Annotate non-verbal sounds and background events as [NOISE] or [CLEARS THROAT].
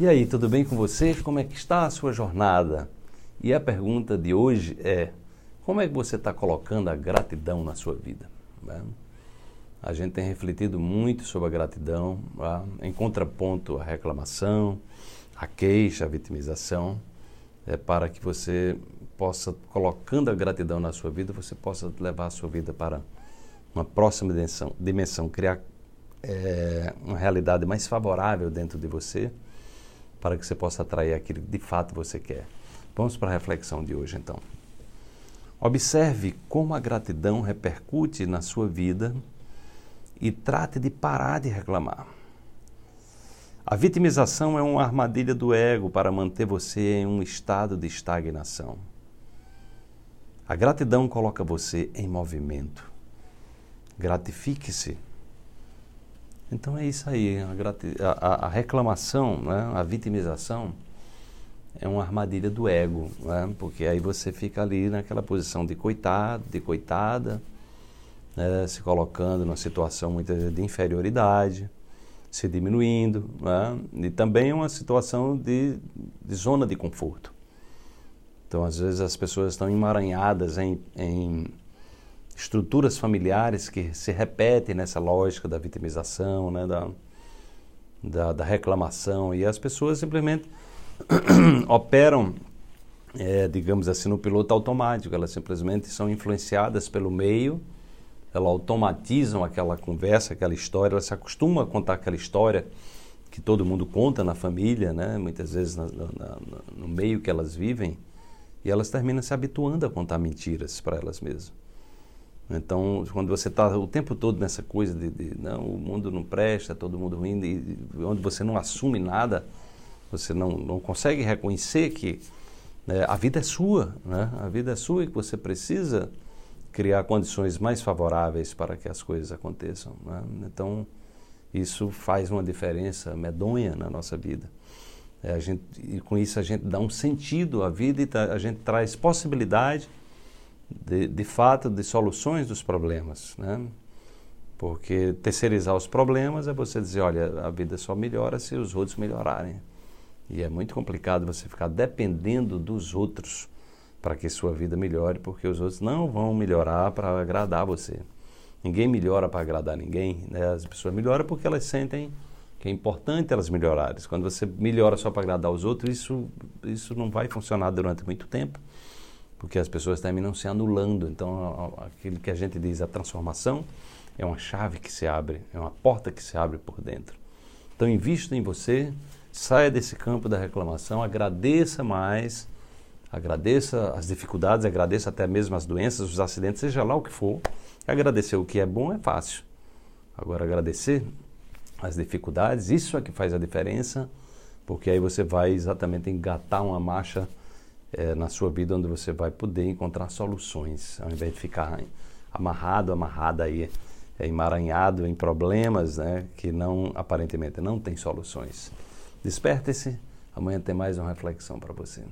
E aí, tudo bem com você? Como é que está a sua jornada? E a pergunta de hoje é: como é que você está colocando a gratidão na sua vida? Né? A gente tem refletido muito sobre a gratidão, tá? em contraponto à reclamação, à queixa, à vitimização, é para que você possa, colocando a gratidão na sua vida, você possa levar a sua vida para uma próxima dimensão, dimensão criar é, uma realidade mais favorável dentro de você para que você possa atrair aquilo que de fato você quer. Vamos para a reflexão de hoje então. Observe como a gratidão repercute na sua vida e trate de parar de reclamar. A vitimização é uma armadilha do ego para manter você em um estado de estagnação. A gratidão coloca você em movimento. Gratifique-se então é isso aí, a, a, a reclamação, né, a vitimização é uma armadilha do ego, né, porque aí você fica ali naquela posição de coitado, de coitada, né, se colocando numa situação muitas vezes de inferioridade, se diminuindo, né, e também uma situação de, de zona de conforto. Então, às vezes, as pessoas estão emaranhadas em, em estruturas familiares que se repetem nessa lógica da vitimização, né, da, da, da reclamação, e as pessoas simplesmente [CLEARS THROAT] operam, é, digamos assim, no piloto automático, elas simplesmente são influenciadas pelo meio, elas automatizam aquela conversa, aquela história, elas se acostumam a contar aquela história que todo mundo conta na família, né, muitas vezes na, na, no meio que elas vivem, e elas terminam se habituando a contar mentiras para elas mesmas. Então, quando você está o tempo todo nessa coisa de, de, não, o mundo não presta, todo mundo ruim, e, onde você não assume nada, você não, não consegue reconhecer que né, a vida é sua, né? a vida é sua e que você precisa criar condições mais favoráveis para que as coisas aconteçam. Né? Então, isso faz uma diferença medonha na nossa vida. É, a gente, e com isso a gente dá um sentido à vida e a gente traz possibilidade de, de fato, de soluções dos problemas, né? Porque terceirizar os problemas é você dizer, olha, a vida só melhora se os outros melhorarem. E é muito complicado você ficar dependendo dos outros para que sua vida melhore, porque os outros não vão melhorar para agradar você. Ninguém melhora para agradar ninguém, né? As pessoas melhoram porque elas sentem que é importante elas melhorarem. Quando você melhora só para agradar os outros, isso, isso não vai funcionar durante muito tempo porque as pessoas terminam se anulando. Então, aquilo que a gente diz, a transformação é uma chave que se abre, é uma porta que se abre por dentro. Então, invista em você, saia desse campo da reclamação, agradeça mais, agradeça as dificuldades, agradeça até mesmo as doenças, os acidentes, seja lá o que for. Agradecer o que é bom é fácil. Agora, agradecer as dificuldades, isso é que faz a diferença, porque aí você vai exatamente engatar uma marcha é, na sua vida onde você vai poder encontrar soluções, ao invés de ficar amarrado, amarrada aí, é, emaranhado em problemas né, que não aparentemente não tem soluções. Desperte-se, amanhã tem mais uma reflexão para você.